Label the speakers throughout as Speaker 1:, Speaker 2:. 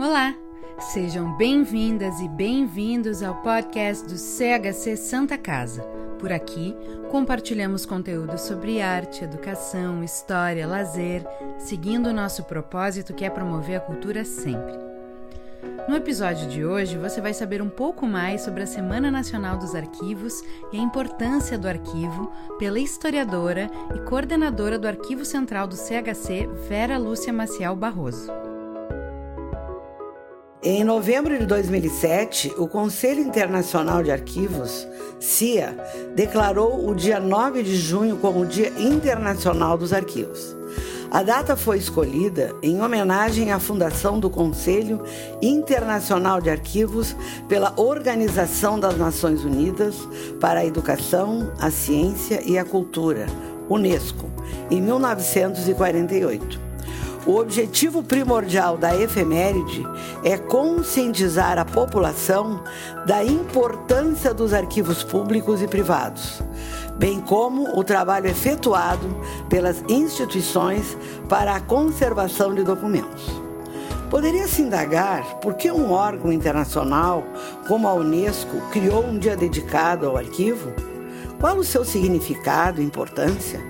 Speaker 1: Olá, sejam bem-vindas e bem-vindos ao podcast do CHC Santa Casa. Por aqui, compartilhamos conteúdo sobre arte, educação, história, lazer, seguindo o nosso propósito que é promover a cultura sempre. No episódio de hoje, você vai saber um pouco mais sobre a Semana Nacional dos Arquivos e a importância do arquivo pela historiadora e coordenadora do Arquivo Central do CHC, Vera Lúcia Maciel Barroso.
Speaker 2: Em novembro de 2007, o Conselho Internacional de Arquivos, CIA, declarou o dia 9 de junho como o Dia Internacional dos Arquivos. A data foi escolhida em homenagem à fundação do Conselho Internacional de Arquivos pela Organização das Nações Unidas para a Educação, a Ciência e a Cultura, UNESCO, em 1948. O objetivo primordial da efeméride é conscientizar a população da importância dos arquivos públicos e privados, bem como o trabalho efetuado pelas instituições para a conservação de documentos. Poderia-se indagar por que um órgão internacional como a Unesco criou um dia dedicado ao arquivo? Qual o seu significado e importância?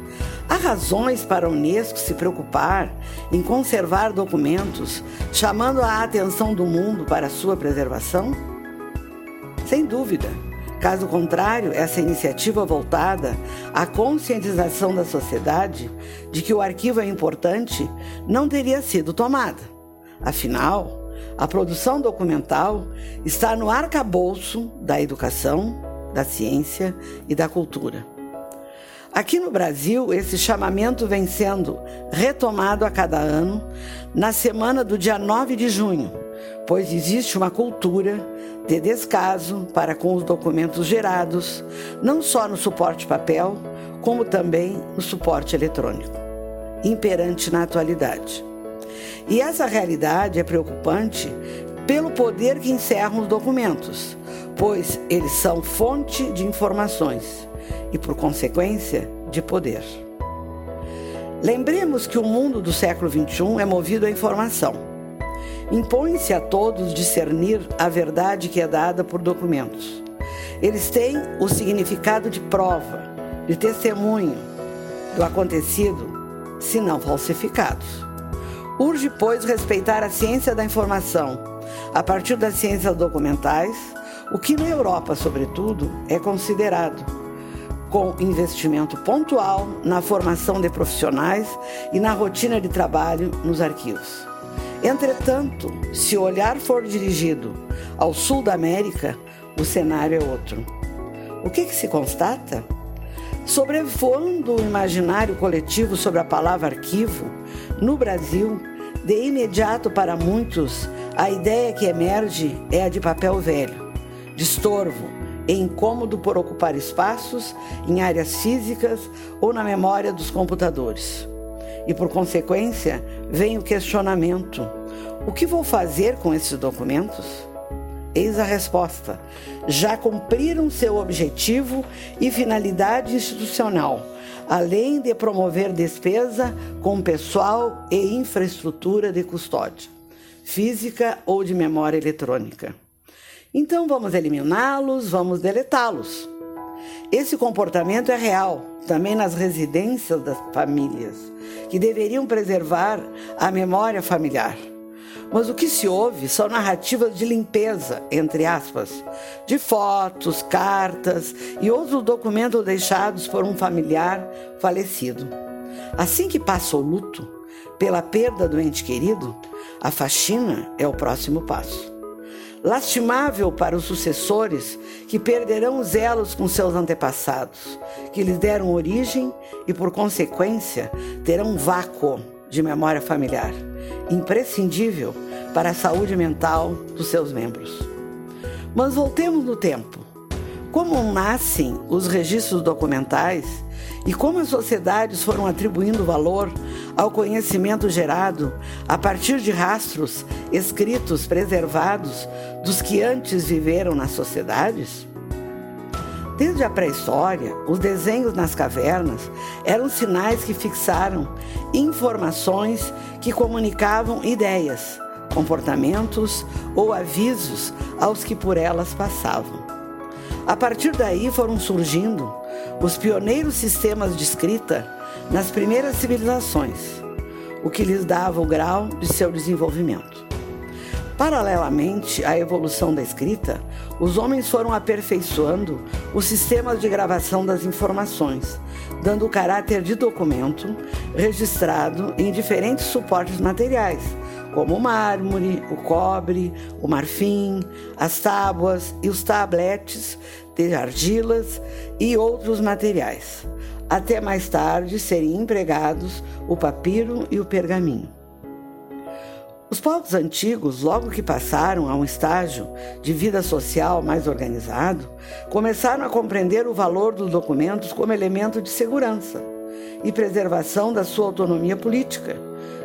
Speaker 2: Há razões para a Unesco se preocupar em conservar documentos, chamando a atenção do mundo para sua preservação? Sem dúvida. Caso contrário, essa iniciativa voltada à conscientização da sociedade de que o arquivo é importante não teria sido tomada. Afinal, a produção documental está no arcabouço da educação, da ciência e da cultura. Aqui no Brasil, esse chamamento vem sendo retomado a cada ano na semana do dia 9 de junho, pois existe uma cultura de descaso para com os documentos gerados, não só no suporte papel, como também no suporte eletrônico, imperante na atualidade. E essa realidade é preocupante pelo poder que encerram os documentos, pois eles são fonte de informações e, por consequência, de poder. Lembremos que o mundo do século XXI é movido à informação. Impõe-se a todos discernir a verdade que é dada por documentos. Eles têm o significado de prova, de testemunho do acontecido, se não falsificados. Urge, pois, respeitar a ciência da informação, a partir das ciências documentais, o que na Europa, sobretudo, é considerado com investimento pontual na formação de profissionais e na rotina de trabalho nos arquivos. Entretanto, se o olhar for dirigido ao sul da América, o cenário é outro. O que, que se constata? Sobrevoando o imaginário coletivo sobre a palavra arquivo, no Brasil, de imediato para muitos, a ideia que emerge é a de papel velho, de estorvo, e incômodo por ocupar espaços em áreas físicas ou na memória dos computadores. E por consequência, vem o questionamento: o que vou fazer com esses documentos? Eis a resposta: já cumpriram seu objetivo e finalidade institucional, além de promover despesa com pessoal e infraestrutura de custódia, física ou de memória eletrônica. Então vamos eliminá-los, vamos deletá-los. Esse comportamento é real também nas residências das famílias, que deveriam preservar a memória familiar. Mas o que se ouve são narrativas de limpeza, entre aspas, de fotos, cartas e outros documentos deixados por um familiar falecido. Assim que passa o luto pela perda do ente querido, a faxina é o próximo passo. Lastimável para os sucessores que perderão os elos com seus antepassados, que lhes deram origem e, por consequência, terão um vácuo de memória familiar, imprescindível para a saúde mental dos seus membros. Mas voltemos no tempo. Como nascem os registros documentais e como as sociedades foram atribuindo valor ao conhecimento gerado a partir de rastros escritos, preservados dos que antes viveram nas sociedades? Desde a pré-história, os desenhos nas cavernas eram sinais que fixaram informações que comunicavam ideias, comportamentos ou avisos aos que por elas passavam. A partir daí foram surgindo os pioneiros sistemas de escrita nas primeiras civilizações, o que lhes dava o grau de seu desenvolvimento. Paralelamente à evolução da escrita, os homens foram aperfeiçoando os sistemas de gravação das informações, dando o caráter de documento registrado em diferentes suportes materiais, como o mármore, o cobre, o marfim, as tábuas e os tabletes de argilas e outros materiais, até mais tarde serem empregados o papiro e o pergaminho. Os povos antigos, logo que passaram a um estágio de vida social mais organizado, começaram a compreender o valor dos documentos como elemento de segurança e preservação da sua autonomia política,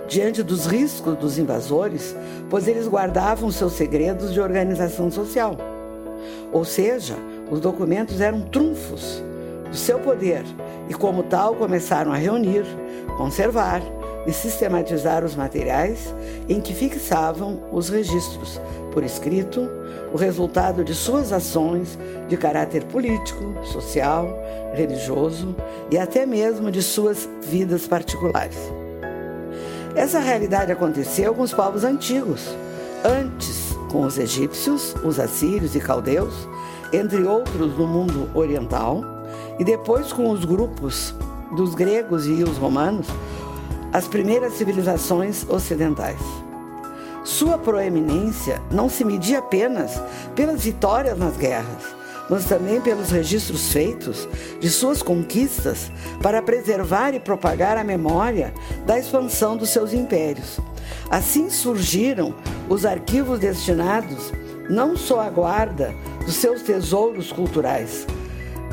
Speaker 2: diante dos riscos dos invasores, pois eles guardavam seus segredos de organização social. Ou seja, os documentos eram trunfos do seu poder e, como tal, começaram a reunir, conservar e sistematizar os materiais em que fixavam os registros, por escrito, o resultado de suas ações de caráter político, social, religioso e até mesmo de suas vidas particulares. Essa realidade aconteceu com os povos antigos, antes com os egípcios, os assírios e caldeus, entre outros no mundo oriental, e depois com os grupos dos gregos e os romanos, as primeiras civilizações ocidentais. Sua proeminência não se media apenas pelas vitórias nas guerras, mas também pelos registros feitos de suas conquistas para preservar e propagar a memória da expansão dos seus impérios. Assim surgiram os arquivos destinados não só à guarda dos seus tesouros culturais,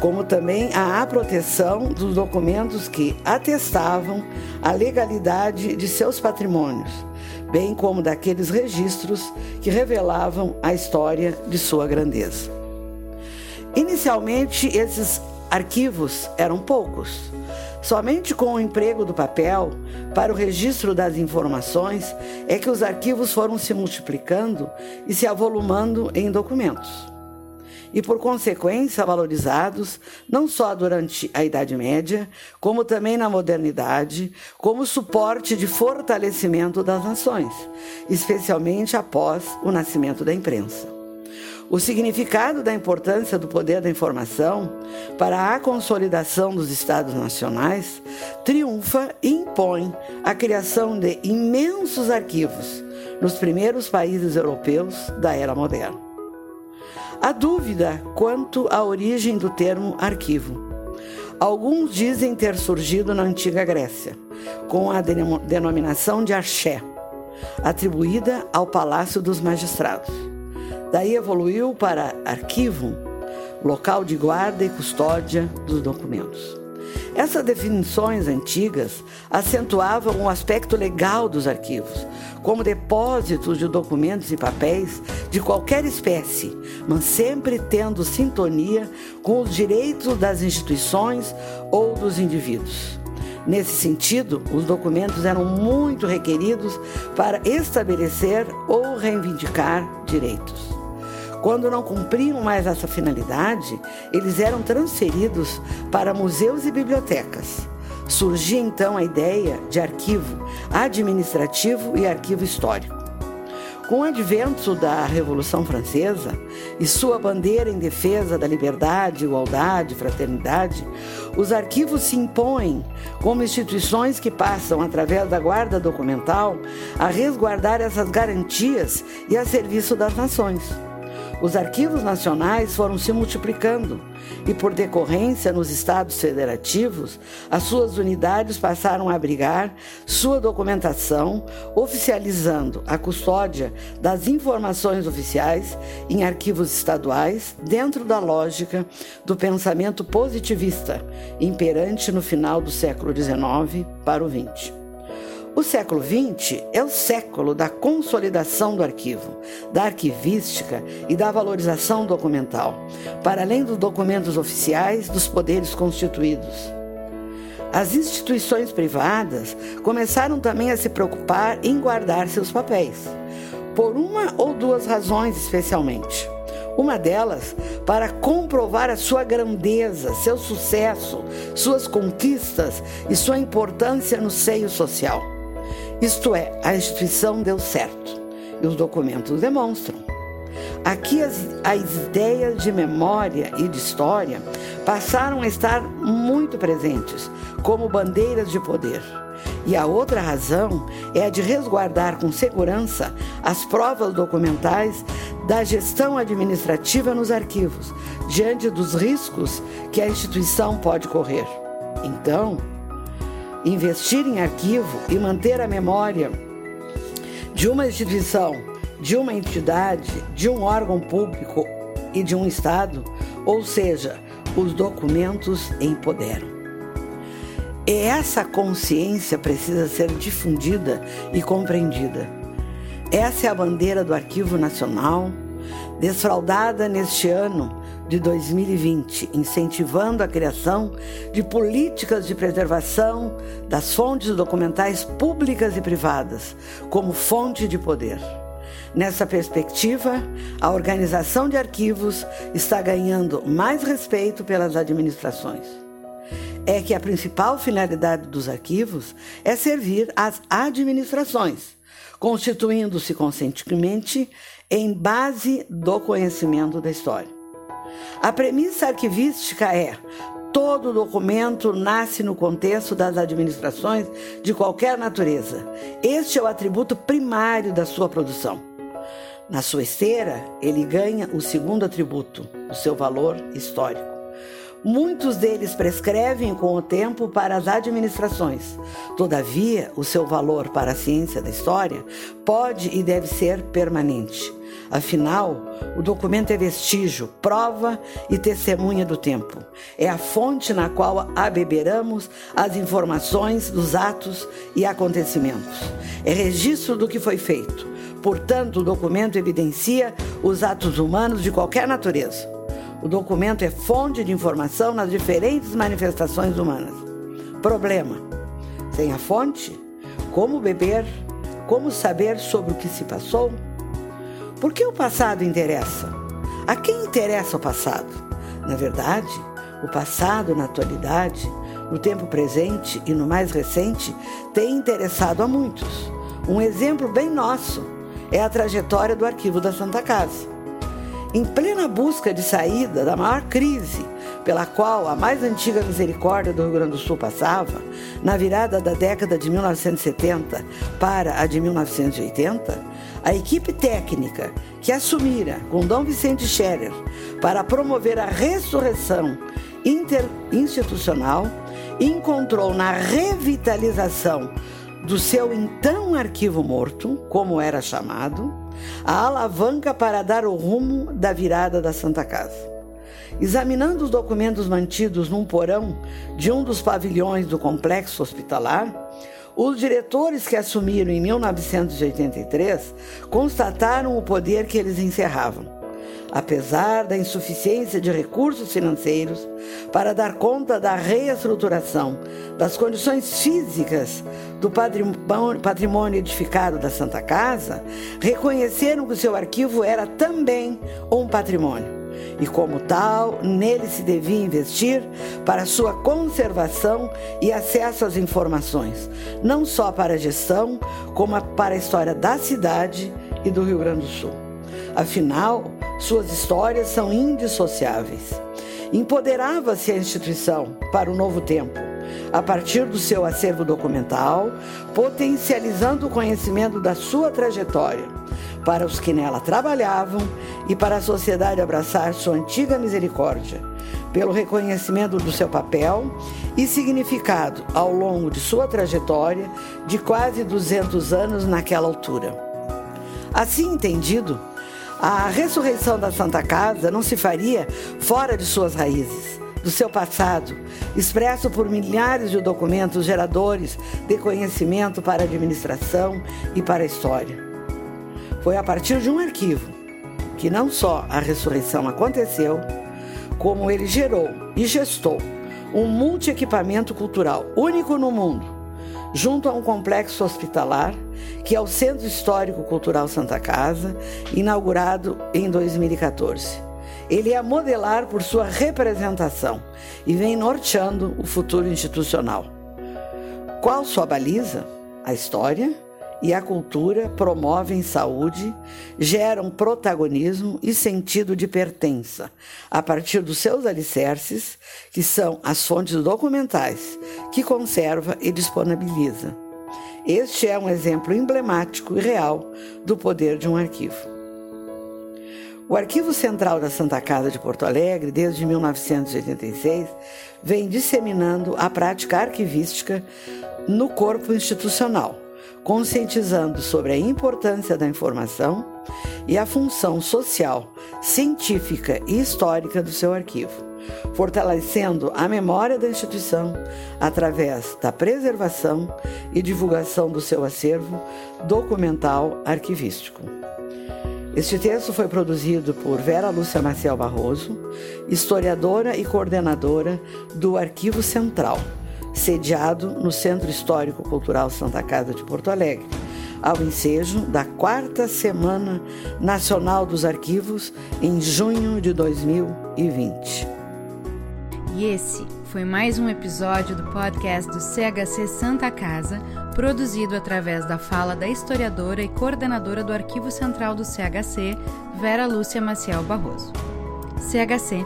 Speaker 2: como também à proteção dos documentos que atestavam a legalidade de seus patrimônios, bem como daqueles registros que revelavam a história de sua grandeza. Inicialmente, esses arquivos eram poucos. Somente com o emprego do papel para o registro das informações é que os arquivos foram se multiplicando e se avolumando em documentos e, por consequência, valorizados não só durante a Idade Média, como também na modernidade, como suporte de fortalecimento das nações, especialmente após o nascimento da imprensa. O significado da importância do poder da informação para a consolidação dos Estados nacionais triunfa e impõe a criação de imensos arquivos nos primeiros países europeus da era moderna. Há dúvida quanto à origem do termo arquivo. Alguns dizem ter surgido na antiga Grécia, com a denominação de arché, atribuída ao Palácio dos Magistrados. Daí evoluiu para arquivo, local de guarda e custódia dos documentos. Essas definições antigas acentuavam o aspecto legal dos arquivos, como depósitos de documentos e papéis de qualquer espécie, mas sempre tendo sintonia com os direitos das instituições ou dos indivíduos. Nesse sentido, os documentos eram muito requeridos para estabelecer ou reivindicar direitos. Quando não cumpriam mais essa finalidade, eles eram transferidos para museus e bibliotecas. Surgia então a ideia de arquivo administrativo e arquivo histórico. Com o advento da Revolução Francesa e sua bandeira em defesa da liberdade, igualdade, fraternidade, os arquivos se impõem como instituições que passam, através da guarda documental, a resguardar essas garantias e a serviço das nações. Os arquivos nacionais foram se multiplicando e, por decorrência, nos estados federativos, as suas unidades passaram a abrigar sua documentação, oficializando a custódia das informações oficiais em arquivos estaduais, dentro da lógica do pensamento positivista, imperante no final do século XIX para o XX. O século XX é o século da consolidação do arquivo, da arquivística e da valorização documental, para além dos documentos oficiais dos poderes constituídos. As instituições privadas começaram também a se preocupar em guardar seus papéis. por uma ou duas razões especialmente. Uma delas para comprovar a sua grandeza, seu sucesso, suas conquistas e sua importância no seio social. Isto é, a instituição deu certo e os documentos demonstram. Aqui as, as ideias de memória e de história passaram a estar muito presentes, como bandeiras de poder. E a outra razão é a de resguardar com segurança as provas documentais da gestão administrativa nos arquivos, diante dos riscos que a instituição pode correr. Então, investir em arquivo e manter a memória de uma instituição, de uma entidade, de um órgão público e de um Estado, ou seja, os documentos empoderam. E essa consciência precisa ser difundida e compreendida. Essa é a bandeira do Arquivo Nacional, desfraudada neste ano de 2020, incentivando a criação de políticas de preservação das fontes documentais públicas e privadas como fonte de poder. Nessa perspectiva, a organização de arquivos está ganhando mais respeito pelas administrações é que a principal finalidade dos arquivos é servir às administrações, constituindo-se conscientemente em base do conhecimento da história. A premissa arquivística é: todo documento nasce no contexto das administrações de qualquer natureza. Este é o atributo primário da sua produção. Na sua esteira, ele ganha o segundo atributo, o seu valor histórico. Muitos deles prescrevem com o tempo para as administrações. Todavia, o seu valor para a ciência da história pode e deve ser permanente. Afinal, o documento é vestígio, prova e testemunha do tempo. É a fonte na qual abeberamos as informações dos atos e acontecimentos. É registro do que foi feito. Portanto, o documento evidencia os atos humanos de qualquer natureza. O documento é fonte de informação nas diferentes manifestações humanas. Problema: sem a fonte, como beber, como saber sobre o que se passou? Por que o passado interessa? A quem interessa o passado? Na verdade, o passado, na atualidade, no tempo presente e no mais recente, tem interessado a muitos. Um exemplo bem nosso é a trajetória do arquivo da Santa Casa. Em plena busca de saída da maior crise pela qual a mais antiga misericórdia do Rio Grande do Sul passava, na virada da década de 1970 para a de 1980, a equipe técnica que assumira com Dom Vicente Scherer para promover a ressurreição interinstitucional encontrou na revitalização do seu então arquivo morto, como era chamado, a alavanca para dar o rumo da virada da Santa Casa. Examinando os documentos mantidos num porão de um dos pavilhões do complexo hospitalar, os diretores que assumiram em 1983 constataram o poder que eles encerravam apesar da insuficiência de recursos financeiros para dar conta da reestruturação das condições físicas do patrimônio edificado da Santa Casa, reconheceram que o seu arquivo era também um patrimônio. E, como tal, nele se devia investir para sua conservação e acesso às informações, não só para a gestão, como para a história da cidade e do Rio Grande do Sul. Afinal, suas histórias são indissociáveis. Empoderava-se a instituição para o novo tempo, a partir do seu acervo documental, potencializando o conhecimento da sua trajetória para os que nela trabalhavam e para a sociedade abraçar sua antiga misericórdia, pelo reconhecimento do seu papel e significado ao longo de sua trajetória de quase 200 anos naquela altura. Assim entendido, a ressurreição da Santa Casa não se faria fora de suas raízes, do seu passado, expresso por milhares de documentos geradores de conhecimento para a administração e para a história. Foi a partir de um arquivo que não só a ressurreição aconteceu, como ele gerou e gestou um multi-equipamento cultural único no mundo, junto a um complexo hospitalar, que é o Centro Histórico Cultural Santa Casa, inaugurado em 2014. Ele é modelar por sua representação e vem norteando o futuro institucional. Qual sua baliza? A história e a cultura promovem saúde, geram protagonismo e sentido de pertença, a partir dos seus alicerces, que são as fontes documentais, que conserva e disponibiliza. Este é um exemplo emblemático e real do poder de um arquivo. O Arquivo Central da Santa Casa de Porto Alegre, desde 1986, vem disseminando a prática arquivística no corpo institucional conscientizando sobre a importância da informação e a função social, científica e histórica do seu arquivo, fortalecendo a memória da instituição através da preservação e divulgação do seu acervo documental arquivístico. Este texto foi produzido por Vera Lúcia Maciel Barroso, historiadora e coordenadora do Arquivo Central sediado no Centro Histórico Cultural Santa Casa de Porto Alegre, ao ensejo da quarta Semana Nacional dos Arquivos em junho de 2020.
Speaker 1: E esse foi mais um episódio do podcast do CHC Santa Casa, produzido através da fala da historiadora e coordenadora do Arquivo Central do CHC, Vera Lúcia Maciel Barroso. CHC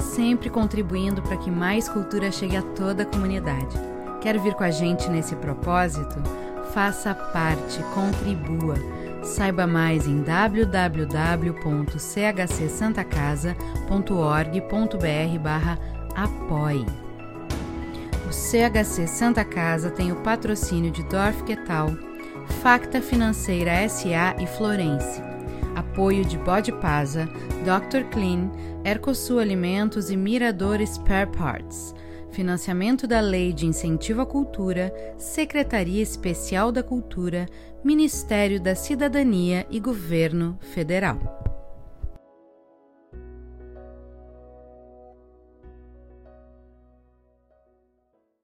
Speaker 1: sempre contribuindo para que mais cultura chegue a toda a comunidade. Quer vir com a gente nesse propósito? Faça parte, contribua. Saiba mais em www.chcsantacasa.org.br/apoie. O CHC Santa Casa tem o patrocínio de Dorf Quetal, Facta Financeira SA e Florence apoio de Bode Pasa, Dr. Clean, Ercosul Alimentos e Mirador Spare Parts. Financiamento da Lei de Incentivo à Cultura, Secretaria Especial da Cultura, Ministério da Cidadania e Governo Federal.